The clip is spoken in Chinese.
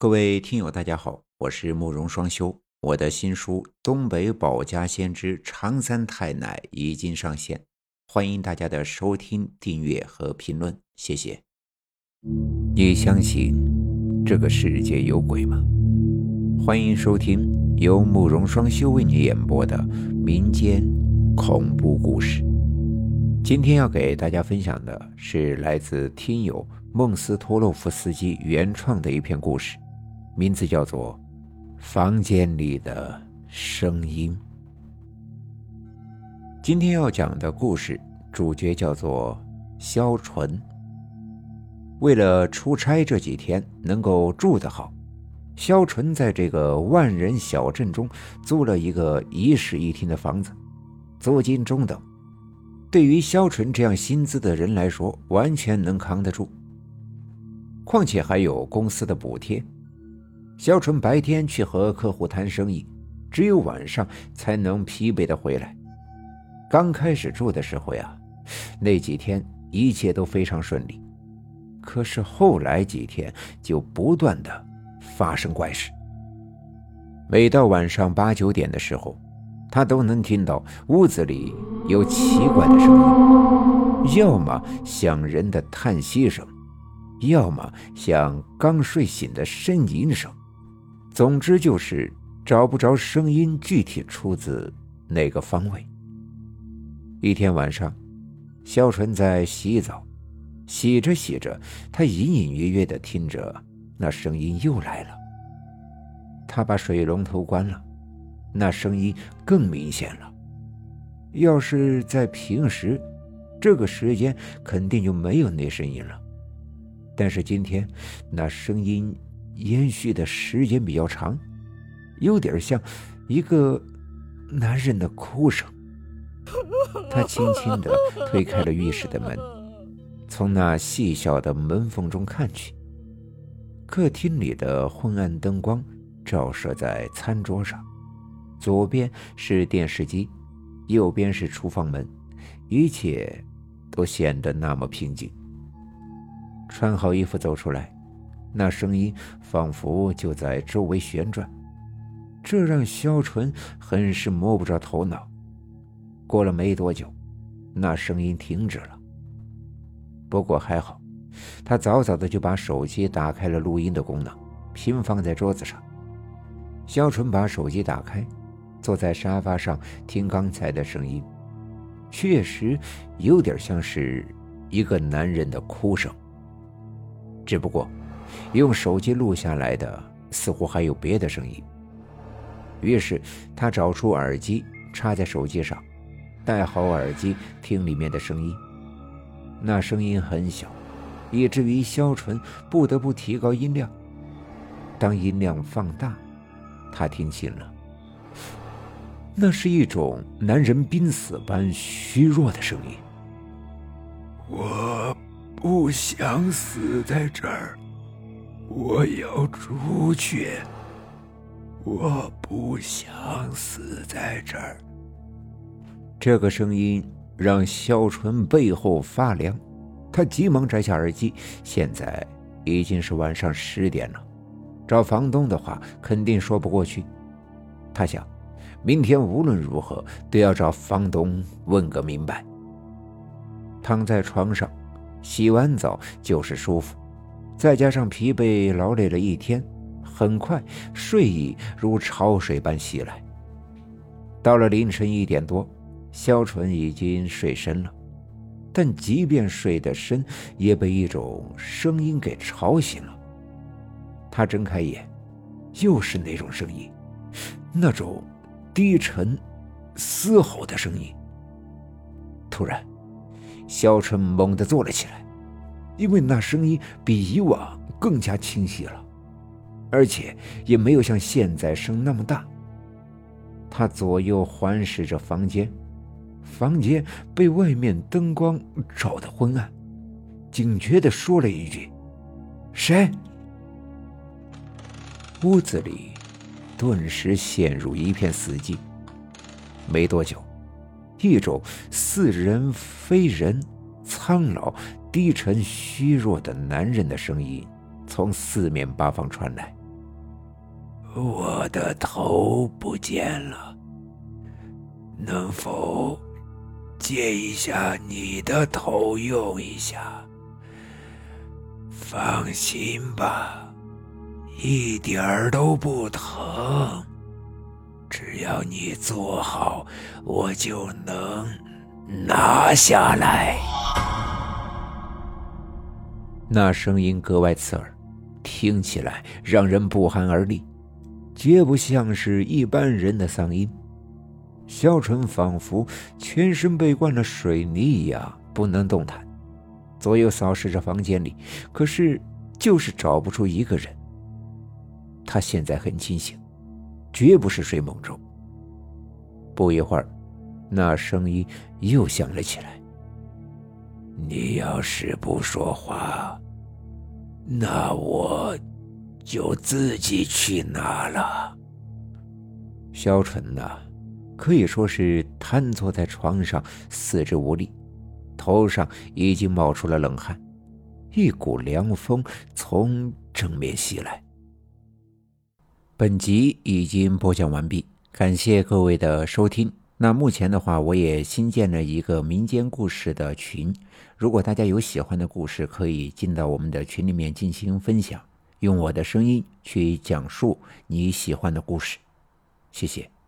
各位听友，大家好，我是慕容双修。我的新书《东北保家先知长三太奶》已经上线，欢迎大家的收听、订阅和评论，谢谢。你相信这个世界有鬼吗？欢迎收听由慕容双修为你演播的民间恐怖故事。今天要给大家分享的是来自听友孟斯托洛夫斯基原创的一篇故事。名字叫做《房间里的声音》。今天要讲的故事主角叫做肖纯。为了出差这几天能够住得好，肖纯在这个万人小镇中租了一个一室一厅的房子，租金中等，对于肖纯这样薪资的人来说，完全能扛得住。况且还有公司的补贴。肖纯白天去和客户谈生意，只有晚上才能疲惫的回来。刚开始住的时候呀，那几天一切都非常顺利。可是后来几天就不断的发生怪事。每到晚上八九点的时候，他都能听到屋子里有奇怪的声音，要么像人的叹息声，要么像刚睡醒的呻吟声。总之就是找不着声音具体出自哪个方位。一天晚上，肖纯在洗澡，洗着洗着，他隐隐约约的听着那声音又来了。他把水龙头关了，那声音更明显了。要是在平时，这个时间肯定就没有那声音了。但是今天，那声音。延续的时间比较长，有点像一个男人的哭声。他轻轻地推开了浴室的门，从那细小的门缝中看去，客厅里的昏暗灯光照射在餐桌上，左边是电视机，右边是厨房门，一切都显得那么平静。穿好衣服走出来。那声音仿佛就在周围旋转，这让肖纯很是摸不着头脑。过了没多久，那声音停止了。不过还好，他早早的就把手机打开了录音的功能，平放在桌子上。肖纯把手机打开，坐在沙发上听刚才的声音，确实有点像是一个男人的哭声，只不过。用手机录下来的似乎还有别的声音，于是他找出耳机插在手机上，戴好耳机听里面的声音。那声音很小，以至于肖纯不得不提高音量。当音量放大，他听清了，那是一种男人濒死般虚弱的声音。我不想死在这儿。我要出去，我不想死在这儿。这个声音让肖纯背后发凉，他急忙摘下耳机。现在已经是晚上十点了，找房东的话肯定说不过去。他想，明天无论如何都要找房东问个明白。躺在床上，洗完澡就是舒服。再加上疲惫劳累了一天，很快睡意如潮水般袭来。到了凌晨一点多，肖纯已经睡深了，但即便睡得深，也被一种声音给吵醒了。他睁开眼，又是那种声音，那种低沉、嘶吼的声音。突然，肖纯猛地坐了起来。因为那声音比以往更加清晰了，而且也没有像现在声那么大。他左右环视着房间，房间被外面灯光照得昏暗，警觉地说了一句：“谁？”屋子里顿时陷入一片死寂。没多久，一种似人非人、苍老。低沉虚弱的男人的声音从四面八方传来，我的头不见了，能否借一下你的头用一下？放心吧，一点儿都不疼。只要你做好，我就能拿下来。那声音格外刺耳，听起来让人不寒而栗，绝不像是一般人的嗓音。萧纯仿佛全身被灌了水泥一样，不能动弹，左右扫视着房间里，可是就是找不出一个人。他现在很清醒。绝不是睡梦中。不一会儿，那声音又响了起来。你要是不说话，那我就自己去拿了。萧纯呐，可以说是瘫坐在床上，四肢无力，头上已经冒出了冷汗，一股凉风从正面袭来。本集已经播讲完毕，感谢各位的收听。那目前的话，我也新建了一个民间故事的群，如果大家有喜欢的故事，可以进到我们的群里面进行分享，用我的声音去讲述你喜欢的故事。谢谢。